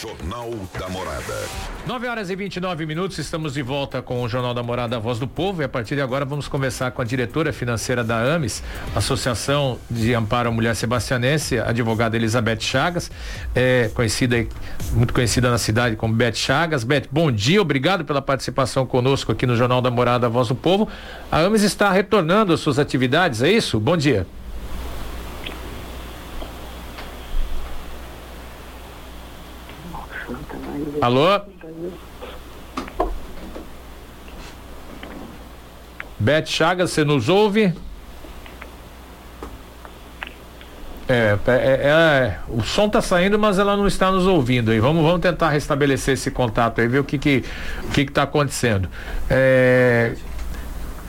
Jornal da Morada. 9 horas e 29 minutos, estamos de volta com o Jornal da Morada, a Voz do Povo, e a partir de agora vamos conversar com a diretora financeira da AMES, Associação de Amparo à Mulher Sebastianense, a advogada Elizabeth Chagas, é, conhecida, muito conhecida na cidade como Beth Chagas. Beth, bom dia, obrigado pela participação conosco aqui no Jornal da Morada, a Voz do Povo. A AMES está retornando às suas atividades, é isso? Bom dia. Alô? Beth Chagas, você nos ouve? É, é, é, o som está saindo, mas ela não está nos ouvindo aí. Vamos, vamos tentar restabelecer esse contato aí, ver o que que que está acontecendo. É,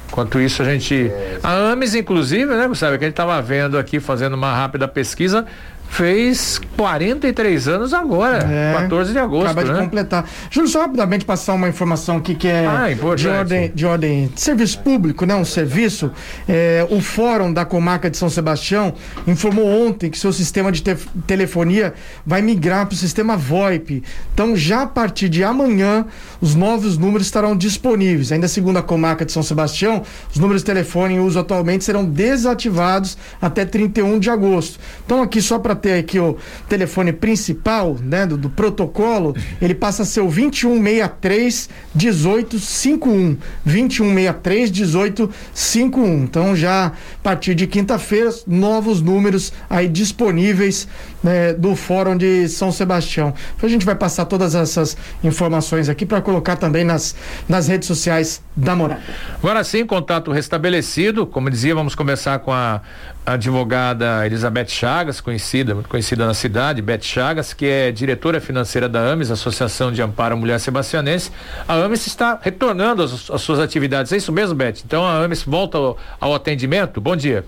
enquanto isso a gente, a AMES inclusive, né, Gustavo, que a gente estava vendo aqui fazendo uma rápida pesquisa, fez 43 anos agora, é, 14 de agosto. Acaba de né? completar. Júlio, só rapidamente passar uma informação aqui que é ah, de, ordem, de ordem de serviço público, né? Um serviço. É, o Fórum da Comarca de São Sebastião informou ontem que seu sistema de te telefonia vai migrar para o sistema VoIP. Então, já a partir de amanhã, os novos números estarão disponíveis. Ainda segundo a Comarca de São Sebastião, os números de telefone em uso atualmente serão desativados até 31 de agosto. Então, aqui só para ter aqui o telefone principal, né, do, do protocolo, ele passa a ser o 2163 1851. 2163 1851. Então já a partir de quinta-feira, novos números aí disponíveis né, do Fórum de São Sebastião. A gente vai passar todas essas informações aqui para colocar também nas, nas redes sociais da Morada. Agora sim, contato restabelecido. Como dizia, vamos começar com a advogada Elizabeth Chagas, conhecida, muito conhecida na cidade, Beth Chagas, que é diretora financeira da AMES, Associação de Amparo à Mulher Sebastianense. A AMES está retornando às, suas atividades. É isso mesmo, Beth? Então a AMES volta ao, ao atendimento. Bom dia.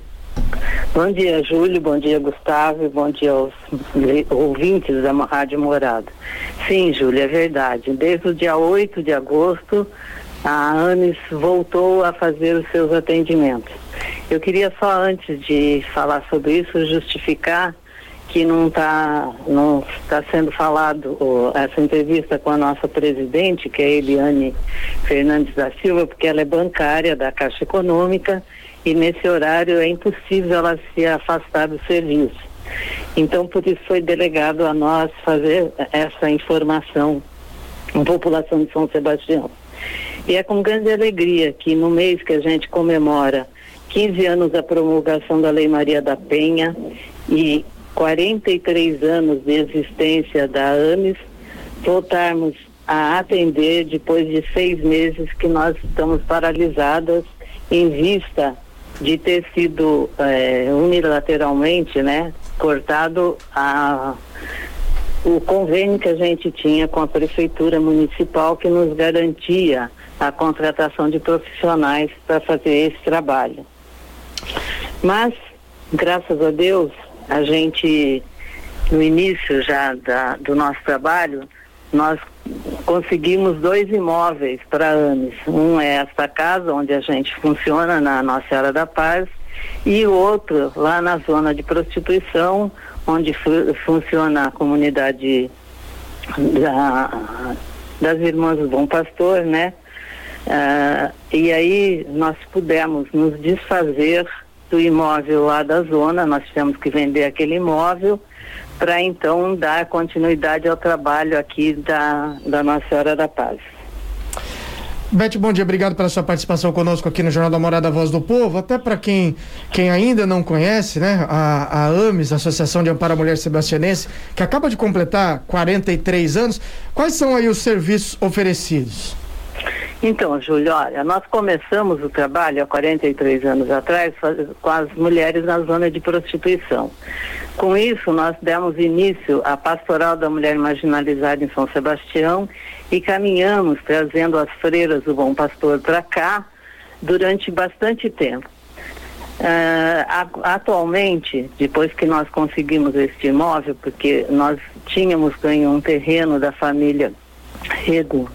Bom dia, Júlio. Bom dia, Gustavo. Bom dia aos ouvintes da Rádio Morada. Sim, Júlio, é verdade. Desde o dia 8 de agosto, a ANES voltou a fazer os seus atendimentos. Eu queria só, antes de falar sobre isso, justificar que não está não está sendo falado essa entrevista com a nossa presidente, que é Eliane Fernandes da Silva, porque ela é bancária da Caixa Econômica e nesse horário é impossível ela se afastar do serviço. Então, por isso foi delegado a nós fazer essa informação à população de São Sebastião. E é com grande alegria que no mês que a gente comemora 15 anos da promulgação da Lei Maria da Penha e 43 anos de existência da AMES, voltarmos a atender depois de seis meses que nós estamos paralisadas em vista de ter sido é, unilateralmente, né, cortado a, o convênio que a gente tinha com a prefeitura municipal que nos garantia a contratação de profissionais para fazer esse trabalho. Mas, graças a Deus, a gente, no início já da, do nosso trabalho, nós conseguimos dois imóveis para anos. Um é esta casa onde a gente funciona na Nossa Senhora da Paz e outro lá na zona de prostituição, onde funciona a comunidade da, das Irmãs do Bom Pastor, né? Uh, e aí nós pudemos nos desfazer do imóvel lá da zona, nós tivemos que vender aquele imóvel para então dar continuidade ao trabalho aqui da, da Nossa Senhora da Paz. Beth, bom dia, obrigado pela sua participação conosco aqui no Jornal da Morada Voz do Povo. Até para quem, quem ainda não conhece, né, a, a AMES, Associação de Amparo à Mulher Sebastianense, que acaba de completar 43 anos, quais são aí os serviços oferecidos? Então, Júlio, olha, nós começamos o trabalho há 43 anos atrás com as mulheres na zona de prostituição. Com isso, nós demos início à Pastoral da Mulher Marginalizada em São Sebastião e caminhamos trazendo as freiras do Bom Pastor para cá durante bastante tempo. Uh, atualmente, depois que nós conseguimos este imóvel, porque nós tínhamos ganho um terreno da família Rego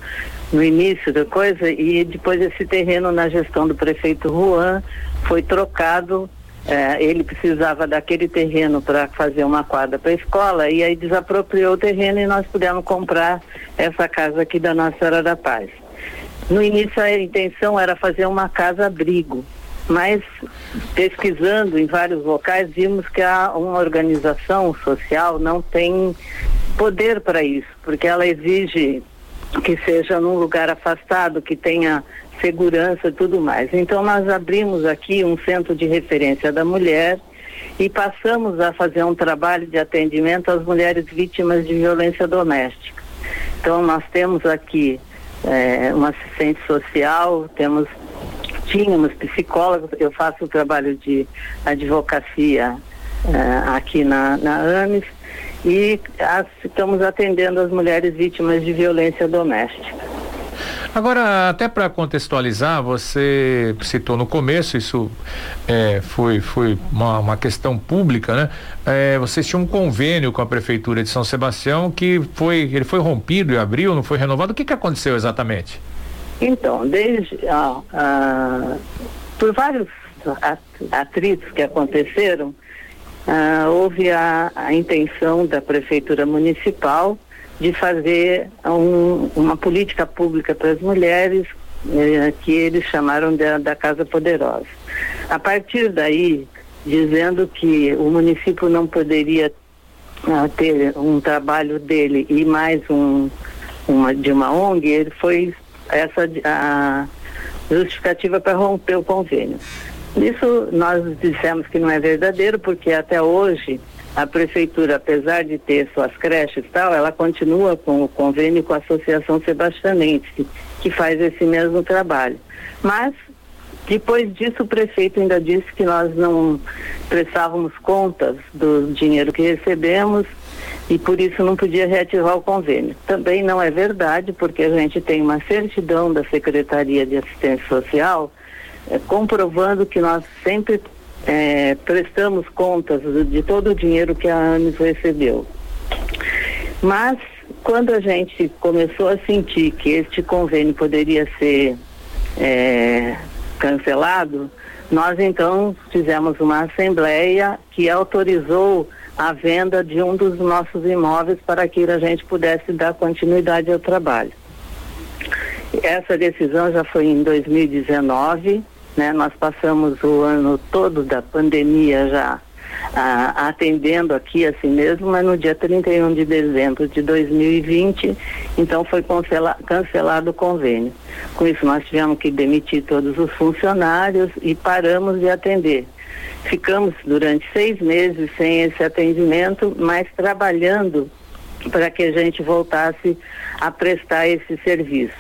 no início da coisa e depois esse terreno na gestão do prefeito Juan foi trocado é, ele precisava daquele terreno para fazer uma quadra para a escola e aí desapropriou o terreno e nós pudemos comprar essa casa aqui da Nossa Senhora da Paz. No início a intenção era fazer uma casa abrigo, mas pesquisando em vários locais vimos que a, uma organização social não tem poder para isso, porque ela exige que seja num lugar afastado, que tenha segurança e tudo mais. Então nós abrimos aqui um centro de referência da mulher e passamos a fazer um trabalho de atendimento às mulheres vítimas de violência doméstica. Então nós temos aqui é, uma assistente social, temos tínhamos psicólogos, eu faço o trabalho de advocacia é, aqui na, na AMES e as, estamos atendendo as mulheres vítimas de violência doméstica. Agora, até para contextualizar, você citou no começo, isso é, foi, foi uma, uma, questão pública, né? É, vocês tinham um convênio com a Prefeitura de São Sebastião que foi, ele foi rompido em abril, não foi renovado. O que, que aconteceu exatamente? Então, desde ah, ah, por vários atritos que aconteceram, ah, houve a, a intenção da Prefeitura Municipal de fazer um, uma política pública para as mulheres eh, que eles chamaram de, da Casa Poderosa. A partir daí, dizendo que o município não poderia ah, ter um trabalho dele e mais um uma, de uma ONG, ele foi essa a justificativa para romper o convênio. Isso nós dissemos que não é verdadeiro, porque até hoje a prefeitura, apesar de ter suas creches e tal, ela continua com o convênio com a Associação Sebastianense, que faz esse mesmo trabalho. Mas, depois disso, o prefeito ainda disse que nós não prestávamos contas do dinheiro que recebemos e por isso não podia reativar o convênio. Também não é verdade, porque a gente tem uma certidão da Secretaria de Assistência Social é, comprovando que nós sempre é, prestamos contas de todo o dinheiro que a ANES recebeu. Mas, quando a gente começou a sentir que este convênio poderia ser é, cancelado, nós então fizemos uma assembleia que autorizou a venda de um dos nossos imóveis para que a gente pudesse dar continuidade ao trabalho. Essa decisão já foi em 2019 né? Nós passamos o ano todo da pandemia já a, atendendo aqui assim mesmo, mas no dia 31 de dezembro de 2020, então foi cancela, cancelado o convênio. Com isso nós tivemos que demitir todos os funcionários e paramos de atender. Ficamos durante seis meses sem esse atendimento, mas trabalhando para que a gente voltasse a prestar esse serviço.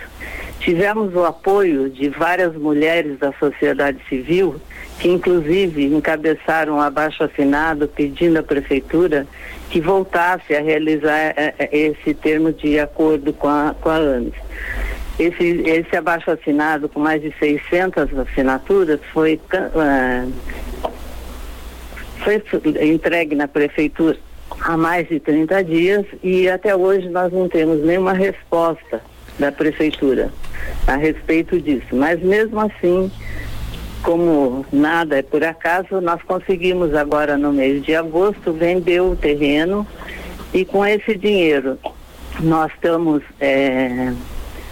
Tivemos o apoio de várias mulheres da sociedade civil, que inclusive encabeçaram um abaixo assinado pedindo à prefeitura que voltasse a realizar é, é, esse termo de acordo com a, com a ANES. Esse, esse abaixo assinado, com mais de 600 assinaturas, foi, uh, foi entregue na prefeitura há mais de 30 dias e até hoje nós não temos nenhuma resposta da prefeitura a respeito disso. Mas mesmo assim, como nada é por acaso, nós conseguimos agora no mês de agosto vender o terreno e com esse dinheiro nós estamos é,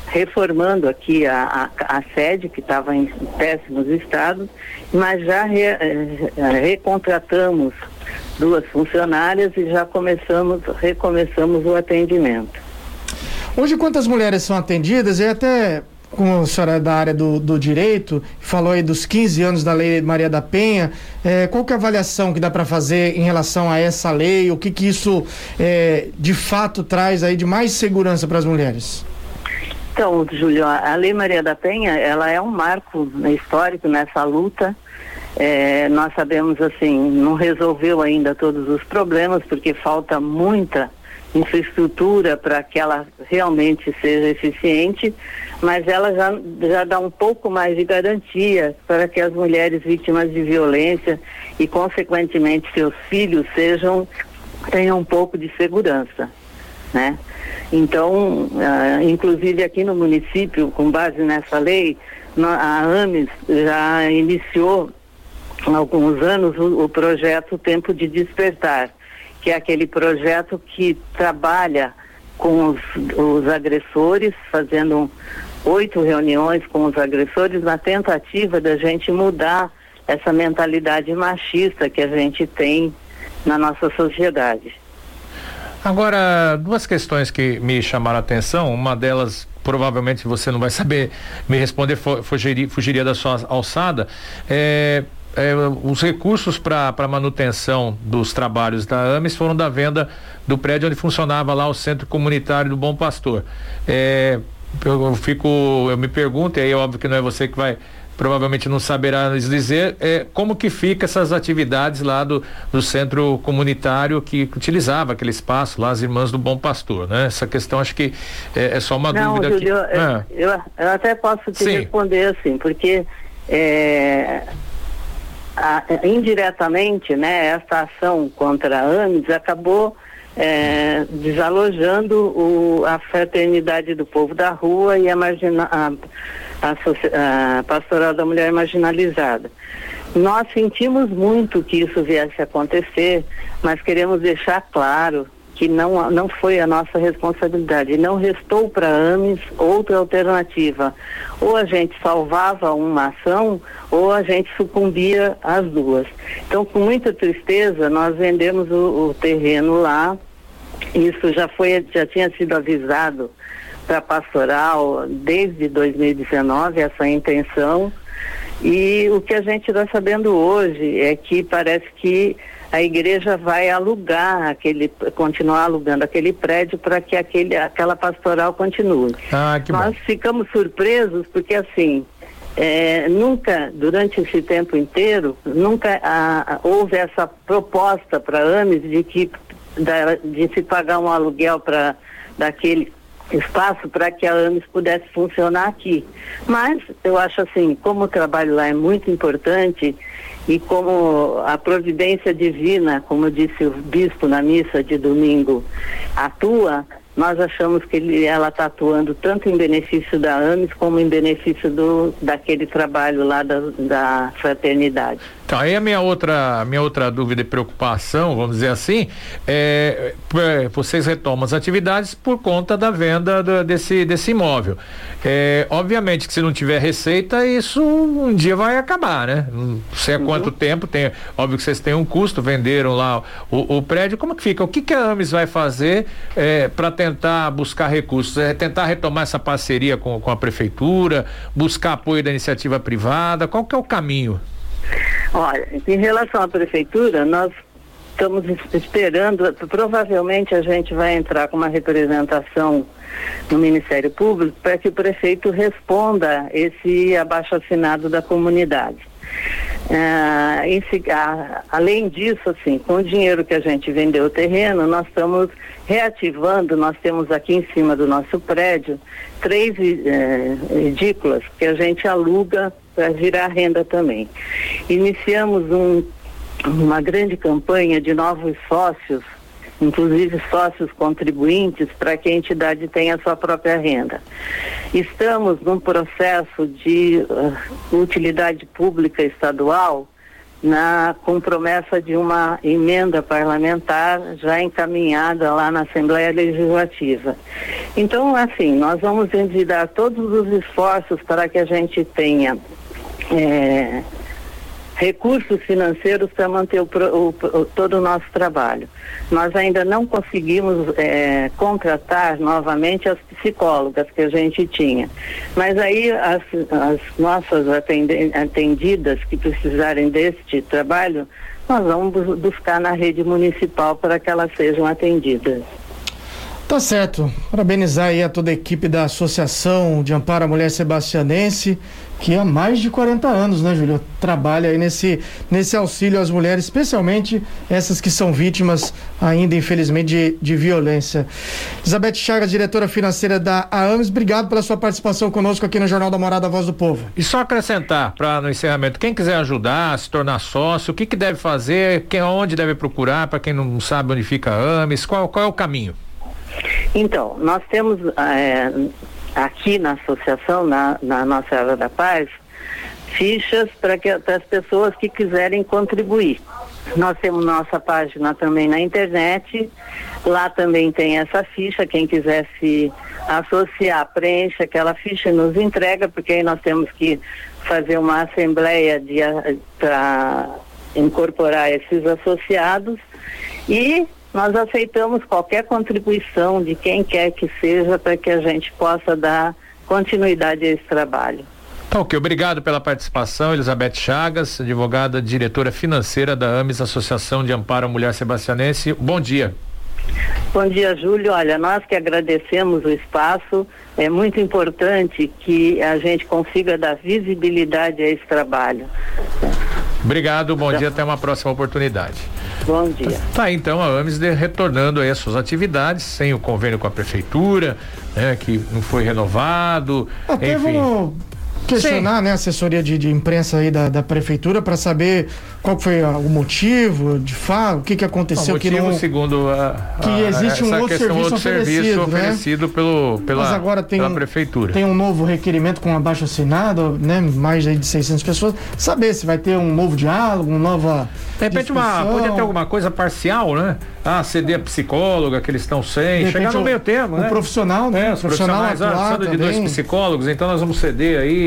reformando aqui a, a, a sede que estava em péssimos estados, mas já re, é, recontratamos duas funcionárias e já começamos, recomeçamos o atendimento. Hoje, quantas mulheres são atendidas? E até como a senhora é da área do, do direito, falou aí dos 15 anos da Lei Maria da Penha, é, qual que é a avaliação que dá para fazer em relação a essa lei? O que que isso é, de fato traz aí de mais segurança para as mulheres? Então, Júlio, a Lei Maria da Penha, ela é um marco histórico nessa luta. É, nós sabemos assim, não resolveu ainda todos os problemas, porque falta muita infraestrutura para que ela realmente seja eficiente, mas ela já, já dá um pouco mais de garantia para que as mulheres vítimas de violência e, consequentemente, seus filhos sejam tenham um pouco de segurança, né? Então, uh, inclusive aqui no município, com base nessa lei, a AMES já iniciou alguns anos o, o projeto Tempo de Despertar, que é aquele projeto que trabalha com os, os agressores, fazendo oito reuniões com os agressores na tentativa da gente mudar essa mentalidade machista que a gente tem na nossa sociedade. Agora, duas questões que me chamaram a atenção, uma delas provavelmente você não vai saber me responder, fugiria, fugiria da sua alçada. É, é, os recursos para manutenção dos trabalhos da AMES foram da venda do prédio onde funcionava lá o Centro Comunitário do Bom Pastor. É, eu, fico, eu me pergunto, e aí é óbvio que não é você que vai provavelmente não saberá nos dizer é, como que fica essas atividades lá do, do centro comunitário que utilizava aquele espaço lá, as irmãs do Bom Pastor, né? Essa questão acho que é, é só uma não, dúvida Júlio, que... eu, eu, eu, até posso te Sim. responder assim, porque é, a, indiretamente, né, essa ação contra a AMES acabou é, desalojando o, a fraternidade do povo da rua e a, margina, a, a, a pastoral da mulher marginalizada. Nós sentimos muito que isso viesse a acontecer, mas queremos deixar claro que não, não foi a nossa responsabilidade. Não restou para a AMES outra alternativa. Ou a gente salvava uma ação, ou a gente sucumbia às duas. Então, com muita tristeza, nós vendemos o, o terreno lá isso já foi, já tinha sido avisado para a pastoral desde 2019 essa intenção. E o que a gente está sabendo hoje é que parece que a igreja vai alugar aquele, continuar alugando aquele prédio para que aquele, aquela pastoral continue. Ah, Nós bom. ficamos surpresos porque assim é, nunca, durante esse tempo inteiro, nunca a, a, houve essa proposta para a AMES de que da, de se pagar um aluguel para daquele espaço para que a AMES pudesse funcionar aqui. Mas eu acho assim, como o trabalho lá é muito importante e como a providência divina, como disse o bispo na missa de domingo, atua, nós achamos que ele, ela está atuando tanto em benefício da AMES como em benefício do, daquele trabalho lá da, da fraternidade. Então, aí a minha outra, minha outra dúvida e preocupação, vamos dizer assim, é, vocês retomam as atividades por conta da venda do, desse, desse imóvel. É, obviamente que se não tiver receita, isso um dia vai acabar, né? Não sei há uhum. quanto tempo, tem, óbvio que vocês têm um custo, venderam lá o, o prédio, como que fica? O que, que a AMES vai fazer é, para tentar buscar recursos? É tentar retomar essa parceria com, com a prefeitura, buscar apoio da iniciativa privada, qual que é o caminho? Olha, em relação à prefeitura, nós estamos esperando, provavelmente a gente vai entrar com uma representação no Ministério Público para que o prefeito responda esse abaixo assinado da comunidade. Ah, esse, além disso, assim, com o dinheiro que a gente vendeu o terreno, nós estamos reativando, nós temos aqui em cima do nosso prédio três eh, edículas que a gente aluga para virar renda também. Iniciamos um, uma grande campanha de novos sócios, inclusive sócios contribuintes, para que a entidade tenha a sua própria renda. Estamos num processo de uh, utilidade pública estadual na com promessa de uma emenda parlamentar já encaminhada lá na Assembleia Legislativa. Então, assim, nós vamos envidar todos os esforços para que a gente tenha é, recursos financeiros para manter o, o, o, todo o nosso trabalho. Nós ainda não conseguimos é, contratar novamente as psicólogas que a gente tinha. Mas aí as, as nossas atendidas que precisarem deste trabalho, nós vamos buscar na rede municipal para que elas sejam atendidas. Tá certo. Parabenizar aí a toda a equipe da Associação de Amparo à Mulher Sebastianense que há mais de 40 anos, né, Júlio? Trabalha aí nesse, nesse auxílio às mulheres, especialmente essas que são vítimas ainda, infelizmente, de, de violência. Elizabeth Chagas, diretora financeira da AAMS, obrigado pela sua participação conosco aqui no Jornal da Morada Voz do Povo. E só acrescentar, para no encerramento, quem quiser ajudar, se tornar sócio, o que, que deve fazer, quem, onde deve procurar, para quem não sabe onde fica a AMS, qual, qual é o caminho? Então, nós temos é, aqui na associação, na, na nossa área da paz, fichas para as pessoas que quiserem contribuir. Nós temos nossa página também na internet, lá também tem essa ficha, quem quiser se associar, preenche aquela ficha e nos entrega, porque aí nós temos que fazer uma assembleia para incorporar esses associados e nós aceitamos qualquer contribuição de quem quer que seja para que a gente possa dar continuidade a esse trabalho. Tá ok, obrigado pela participação, Elizabeth Chagas, advogada diretora financeira da AMES, Associação de Amparo à Mulher Sebastianense. Bom dia. Bom dia, Júlio. Olha, nós que agradecemos o espaço, é muito importante que a gente consiga dar visibilidade a esse trabalho. Obrigado, bom dia, até uma próxima oportunidade. Bom dia. Tá, então a AMES retornando aí as suas atividades, sem o convênio com a prefeitura, né, que não foi renovado. Até enfim. Vamos questionar, Sim. né, a assessoria de, de imprensa aí da, da prefeitura para saber qual foi a, o motivo, de fato, o que que aconteceu o motivo, que não segundo a, a, que existe um outro serviço outro oferecido, serviço né? oferecido pelo pela, Mas agora tem pela prefeitura. Tem um novo requerimento com abaixo assinado, né, mais de 600 pessoas. Saber se vai ter um novo diálogo, uma nova De repente uma pode ter alguma coisa parcial, né? Ah, ceder a psicóloga que eles estão sem, chegar no meio termo, né? O profissional, né? É, os profissionais, ah, de dois psicólogos, então nós vamos ceder aí,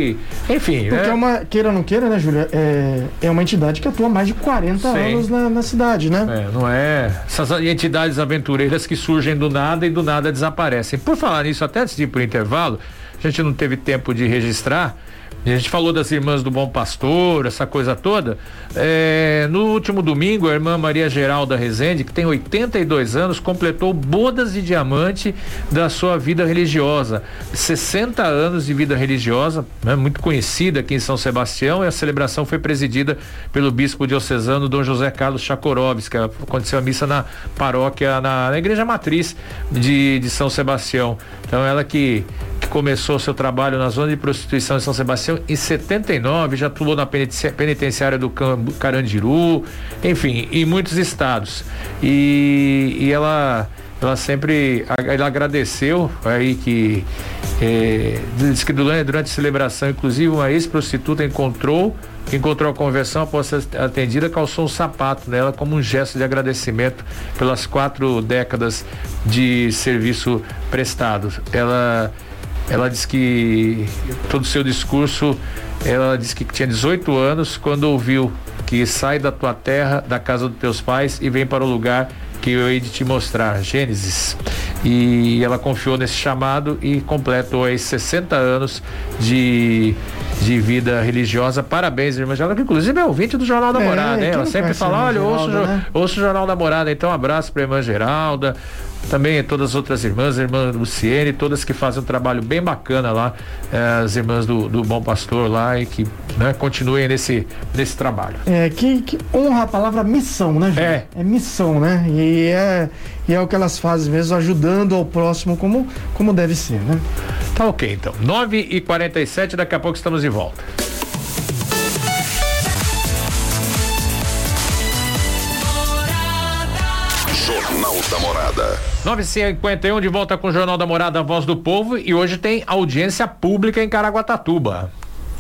enfim. Porque né? é uma, queira ou não queira, né, Júlia, é, é uma entidade que atua mais de 40 Sim. anos na, na, cidade, né? É, não é essas entidades aventureiras que surgem do nada e do nada desaparecem. Por falar nisso, até antes de ir intervalo, a gente não teve tempo de registrar, a gente falou das irmãs do Bom Pastor, essa coisa toda. É, no último domingo, a irmã Maria Geralda Rezende, que tem 82 anos, completou bodas de diamante da sua vida religiosa. 60 anos de vida religiosa, né, muito conhecida aqui em São Sebastião, e a celebração foi presidida pelo bispo diocesano Dom José Carlos Chakorovski. Aconteceu a missa na paróquia, na, na igreja matriz de, de São Sebastião. Então, ela que começou seu trabalho na zona de prostituição em São Sebastião em 79, já atuou na penitenciária do Carandiru, enfim, em muitos estados. E, e ela ela sempre ela agradeceu aí que é, diz que durante, durante a celebração, inclusive uma ex-prostituta encontrou encontrou a conversão após ser atendida, calçou um sapato nela como um gesto de agradecimento pelas quatro décadas de serviço prestado. Ela ela disse que todo o seu discurso, ela disse que tinha 18 anos quando ouviu que sai da tua terra, da casa dos teus pais e vem para o lugar que eu hei de te mostrar, Gênesis. E ela confiou nesse chamado e completou aí 60 anos de, de vida religiosa. Parabéns, irmã Geralda, que inclusive é ouvinte do Jornal da é, Morada, hein? Ela sempre fala, olha, ouço, né? ouço o Jornal da Morada, então um abraço para a irmã Geralda, também todas as outras irmãs, a irmã Luciene, todas que fazem um trabalho bem bacana lá, eh, as irmãs do, do Bom Pastor lá e que né, continuem nesse, nesse trabalho. É, que, que honra a palavra missão, né, Ju? É. É missão, né? E é, e é o que elas fazem mesmo, ajudando ao próximo como, como deve ser, né? Tá ok, então. 9 e 47 daqui a pouco estamos de volta. Jornal da Morada. 951 de volta com o Jornal da Morada, Voz do Povo e hoje tem audiência pública em Caraguatatuba.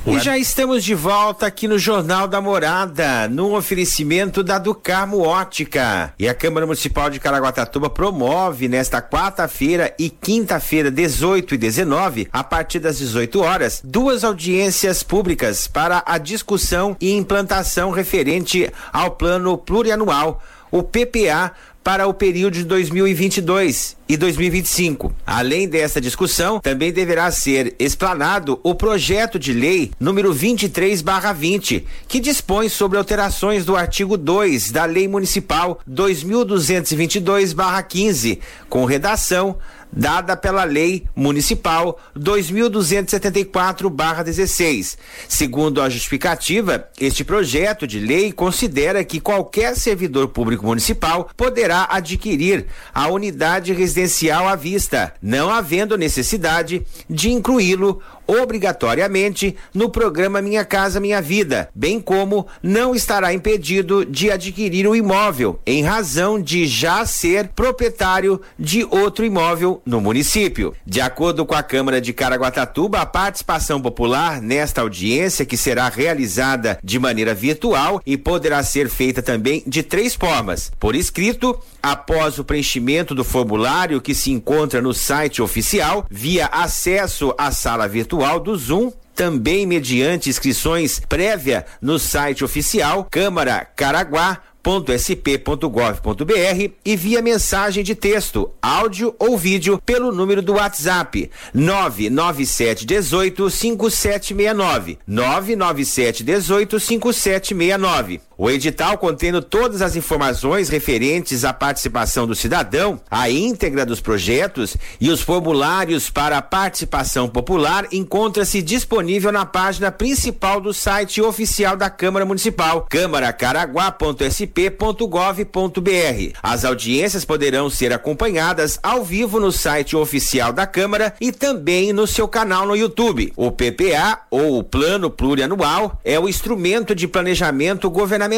E já estamos de volta aqui no Jornal da Morada, no oferecimento da Ducarmo Ótica. E a Câmara Municipal de Caraguatatuba promove nesta quarta-feira e quinta-feira, 18 e 19, a partir das 18 horas, duas audiências públicas para a discussão e implantação referente ao plano plurianual, o PPA para o período de 2022 e 2025. Além dessa discussão, também deverá ser explanado o projeto de lei número 23/20, que dispõe sobre alterações do artigo 2 da Lei Municipal 2222/15, com redação dada pela Lei Municipal 2274/16. Segundo a justificativa, este projeto de lei considera que qualquer servidor público municipal poderá adquirir a unidade residencial à vista, não havendo necessidade de incluí-lo obrigatoriamente no programa Minha Casa Minha Vida, bem como não estará impedido de adquirir o imóvel em razão de já ser proprietário de outro imóvel no município. De acordo com a Câmara de Caraguatatuba, a participação popular nesta audiência, que será realizada de maneira virtual e poderá ser feita também de três formas: por escrito, após o preenchimento do formulário que se encontra no site oficial, via acesso à sala virtual do Zoom também mediante inscrições prévia no site oficial Câmara Caraguá sp.gov.br e via mensagem de texto, áudio ou vídeo pelo número do WhatsApp 997 18 5769 997 18 5769. O edital contendo todas as informações referentes à participação do cidadão, a íntegra dos projetos e os formulários para a participação popular encontra-se disponível na página principal do site oficial da Câmara Municipal, câmaracaraguá.sp sp.gov.br. As audiências poderão ser acompanhadas ao vivo no site oficial da Câmara e também no seu canal no YouTube. O PPA, ou o Plano Plurianual, é o instrumento de planejamento governamental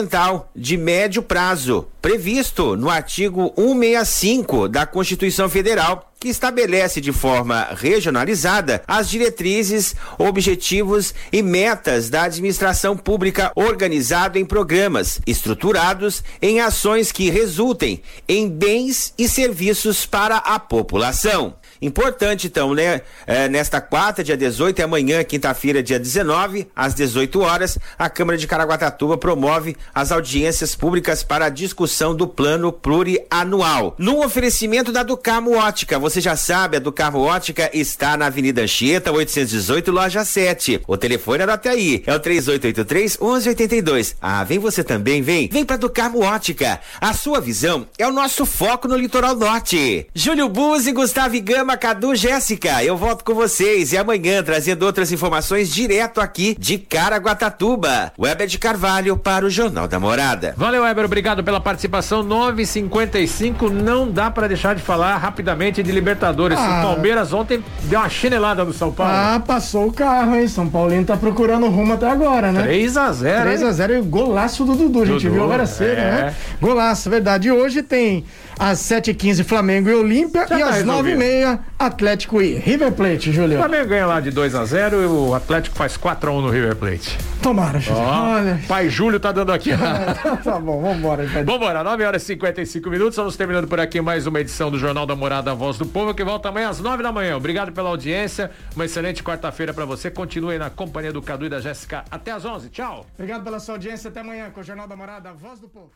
de médio prazo, previsto no artigo 165 da Constituição Federal que estabelece de forma regionalizada as diretrizes, objetivos e metas da administração pública organizado em programas estruturados em ações que resultem em bens e serviços para a população. Importante, então, né? É, nesta quarta, dia 18, e amanhã, quinta-feira, dia 19, às 18 horas, a Câmara de Caraguatatuba promove as audiências públicas para a discussão do plano plurianual. No oferecimento da Ducarmo Ótica, você já sabe, a Ducarmo Ótica está na Avenida Anchieta, 818, loja 7. O telefone até aí, é o 3883 1182. Ah, vem você também, vem. Vem pra Ducarmo Ótica. A sua visão é o nosso foco no litoral norte. Júlio Buzzi, Gustavo Gama, programa Cadu Jéssica. Eu volto com vocês e amanhã trazendo outras informações direto aqui de Caraguatatuba. Weber de Carvalho para o Jornal da Morada. Valeu, Weber. Obrigado pela participação. 9:55 Não dá para deixar de falar rapidamente de Libertadores. Ah. O Palmeiras ontem deu uma chinelada no São Paulo. Ah, passou o carro, hein? São Paulino tá procurando rumo até agora, né? 3 a 0 3 a 0 e golaço do Dudu. A gente Dudu, viu agora cedo, é. né? Golaço, verdade. E hoje tem às 7h15 Flamengo e Olímpia e às 9h30 Atlético e River Plate, Júlio. O Flamengo ganha lá de 2 a 0 e o Atlético faz 4 a 1 no River Plate. Tomara, Júlio. Oh, Olha. Pai Júlio tá dando aqui. tá bom, vambora. Então. Vambora, 9 horas e 55 minutos. Estamos terminando por aqui mais uma edição do Jornal da Morada, a Voz do Povo, que volta amanhã às 9 da manhã. Obrigado pela audiência. Uma excelente quarta-feira para você. Continue aí na companhia do Cadu e da Jéssica até às 11. Tchau. Obrigado pela sua audiência. Até amanhã com o Jornal da Morada, a Voz do Povo.